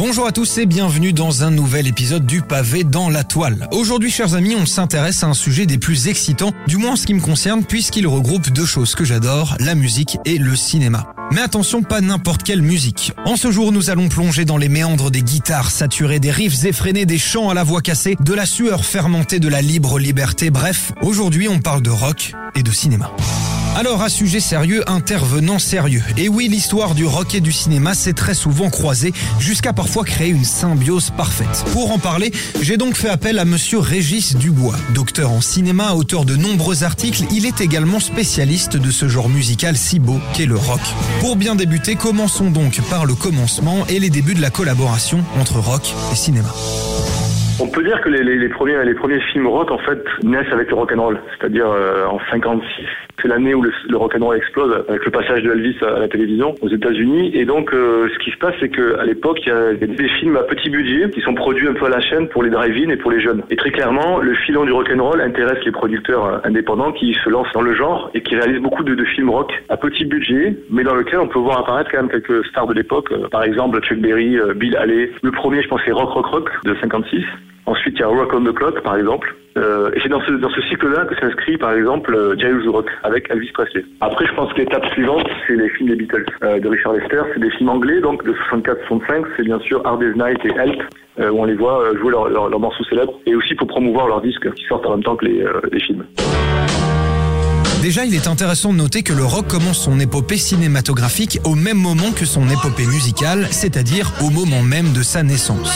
Bonjour à tous et bienvenue dans un nouvel épisode du pavé dans la toile. Aujourd'hui, chers amis, on s'intéresse à un sujet des plus excitants, du moins en ce qui me concerne, puisqu'il regroupe deux choses que j'adore, la musique et le cinéma. Mais attention, pas n'importe quelle musique. En ce jour, nous allons plonger dans les méandres des guitares saturées, des riffs effrénés, des chants à la voix cassée, de la sueur fermentée, de la libre liberté. Bref, aujourd'hui, on parle de rock et de cinéma. Alors, à sujet sérieux, intervenant sérieux. Et oui, l'histoire du rock et du cinéma s'est très souvent croisée, jusqu'à parfois créer une symbiose parfaite. Pour en parler, j'ai donc fait appel à monsieur Régis Dubois. Docteur en cinéma, auteur de nombreux articles, il est également spécialiste de ce genre musical si beau qu'est le rock. Pour bien débuter, commençons donc par le commencement et les débuts de la collaboration entre rock et cinéma. On peut dire que les, les- les premiers, les premiers films rock en fait naissent avec le rock and roll, c'est-à-dire euh, en 56. C'est l'année où le, le rock and roll explose avec le passage de Elvis à la télévision aux États-Unis. Et donc, euh, ce qui se passe, c'est qu'à l'époque, il y a des films à petit budget qui sont produits un peu à la chaîne pour les drive-in et pour les jeunes. Et très clairement, le filon du rock and roll intéresse les producteurs euh, indépendants qui se lancent dans le genre et qui réalisent beaucoup de, de films rock à petit budget, mais dans lequel on peut voir apparaître quand même quelques stars de l'époque. Euh, Par exemple, Chuck Berry, euh, Bill Haley. Le premier, je pense, c'est Rock Rock Rock de 56. Ensuite, il y a Rock on the Clock, par exemple. Euh, et c'est dans ce, dans ce cycle-là que s'inscrit, par exemple, euh, Rock, avec Elvis Presley. Après, je pense que l'étape suivante, c'est les films des Beatles, euh, de Richard Lester. C'est des films anglais, donc de 64-65. C'est bien sûr Hard Day's Night et Help, euh, où on les voit jouer leurs leur, leurs morceaux célèbres. Et aussi pour promouvoir leurs disques qui sortent en même temps que les films. Déjà, il est intéressant de noter que le rock commence son épopée cinématographique au même moment que son épopée musicale, c'est-à-dire au moment même de sa naissance.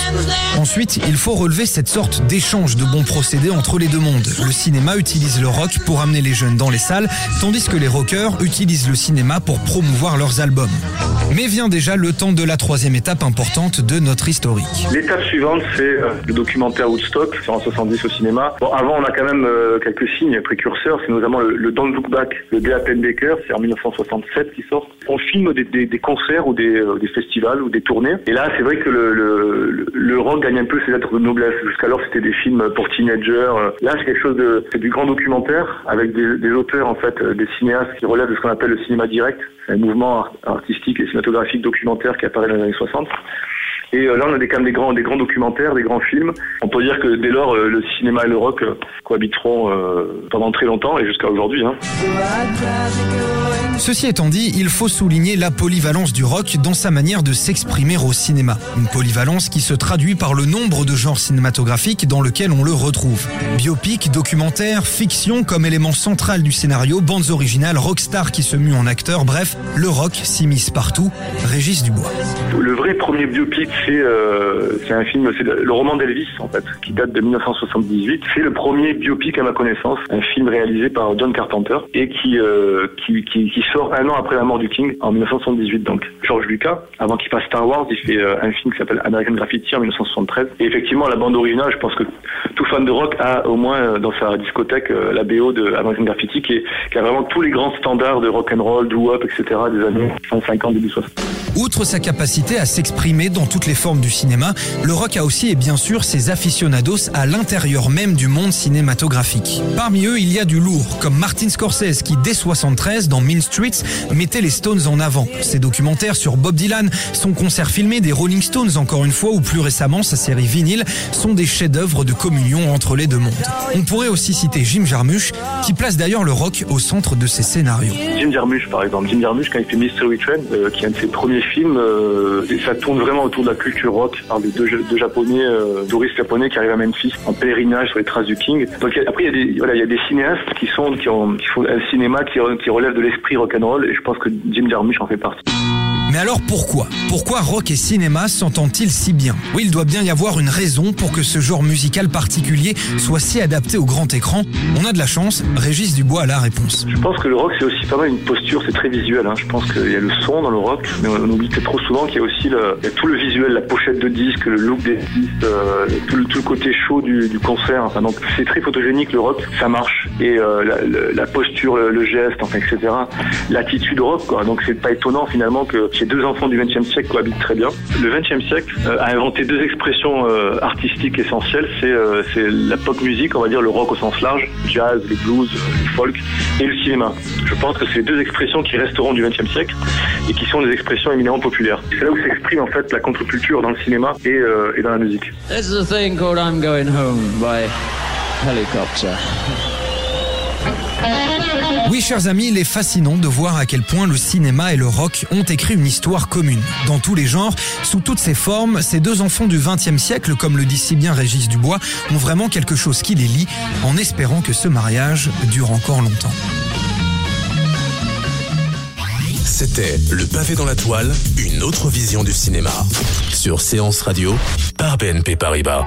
Ensuite, il faut relever cette sorte d'échange de bons procédés entre les deux mondes. Le cinéma utilise le rock pour amener les jeunes dans les salles, tandis que les rockers utilisent le cinéma pour promouvoir leurs albums. Mais vient déjà le temps de la troisième étape importante de notre historique. L'étape suivante, c'est euh, le documentaire Woodstock, en 70 au cinéma. Bon, avant, on a quand même euh, quelques signes précurseurs, c'est notamment le, le Don't Look Back c'est en 1967 qui sort. On filme des, concerts ou des, euh, des festivals ou des tournées. Et là, c'est vrai que le, gagne un peu ses lettres de noblesse. Jusqu'alors, c'était des films pour teenagers. Euh, Là, c'est quelque chose de, c'est du grand documentaire avec des, auteurs, en fait, euh, des cinéastes qui relèvent de ce qu'on appelle le cinéma direct, un mouvement art- artistique et cinématographique documentaire qui apparaît dans les années 60. Et euh, là, on a des, quand même des grands, documentaires, des grands films. On peut dire que dès lors, euh, le cinéma et le rock euh, cohabiteront pendant très longtemps et jusqu'à aujourd'hui. Hein. Ceci étant dit, il faut souligner la polyvalence du rock dans sa manière de s'exprimer au cinéma. Une polyvalence qui se traduit par le nombre de genres cinématographiques dans lesquels on le retrouve. Biopic, documentaire, fiction comme élément central du scénario, bandes originales, rockstar qui se mue en acteur, bref, le rock s'immisce partout. Régis Dubois. Le vrai premier biopic, c'est euh, un film, c'est le roman d'Elvis en fait, qui date de 1978. C'est le premier biopic à ma connaissance, un film réalisé par John Carpenter et qui, euh, sort un an après la mort du King en 1978. Donc George Lucas, avant qu'il passe Star Wars, il fait euh, un film qui s'appelle American Graffiti en 1973. Et effectivement, la bande originale, je pense que tout fan de rock a au moins euh, dans sa discothèque euh, la BO de American Graffiti qui, est, qui a vraiment tous les grands standards de rock and roll, doo wop, etc. des années 50, début 60. Outre sa capacité à s'exprimer dans toutes les formes du cinéma, le rock a aussi et bien sûr ses aficionados à l'intérieur même du monde cinématographique. Parmi eux, il y a du lourd, comme Martin Scorsese qui, dès 73, dans Mean Streets, mettait les Stones en avant. Ses documentaires sur Bob Dylan, son concert filmé des Rolling Stones encore une fois, ou plus récemment sa série vinyle, sont des chefs-d'œuvre de communion entre les deux mondes. On pourrait aussi citer Jim Jarmusch, qui place d'ailleurs le rock au centre de ses scénarios. Jim Jarmusch, par exemple. Jim Jarmusch, quand il fait Mystery Train, euh, qui est un de ses premiers films, euh, ça tourne vraiment autour de la culture rock, par des deux, deux japonais, euh, touristes japonais qui arrivent à Memphis en pèlerinage sur les traces du King. Donc après, il y a des, cinéastes qui font un cinéma qui, qui relève de l'esprit rock'n'roll, et je pense que Jim Jarmusch en fait partie. Mais alors pourquoi? Pourquoi rock et cinéma s'entendent-ils si bien? Oui, il doit bien y avoir une raison pour que ce genre musical particulier soit si adapté au grand écran. On a de la chance, Régis Dubois a la réponse. Je pense que le rock c'est aussi pas mal une posture, c'est très visuel. Hein. Je pense qu'il y a le son dans le rock, mais on oublie trop souvent qu'il y a aussi le, y a tout le visuel, la pochette de disque, le look des disques, euh, tout, le, tout, le, côté chaud du, du concert. Enfin, donc c'est très photogénique le rock, ça marche. Et euh, la, la, posture, le, geste, enfin, etc. L'attitude rock, quoi. Donc c'est pas étonnant finalement que ces deux enfants du XXe siècle cohabitent très bien. Le XXe siècle euh, a inventé deux expressions euh, artistiques essentielles. C'est euh, la pop musique, on va dire le rock au sens large, jazz, le blues, le folk, et le cinéma. Je pense que c'est deux expressions qui resteront du XXe siècle et qui sont des expressions éminemment populaires. C'est là où s'exprime en fait la contre-culture dans le cinéma et, et dans la musique. This is a thing called I'm Going Home by Helicopter. Oui, chers amis, il est fascinant de voir à quel point le cinéma et le rock ont écrit une histoire commune. Dans tous les genres, sous toutes ses formes, ces deux enfants du XXe siècle, comme le dit si bien Régis Dubois, ont vraiment quelque chose qui les lie, en espérant que ce mariage dure encore longtemps. C'était Le pavé dans la toile, une autre vision du cinéma. Sur Séance Radio, par BNP Paribas.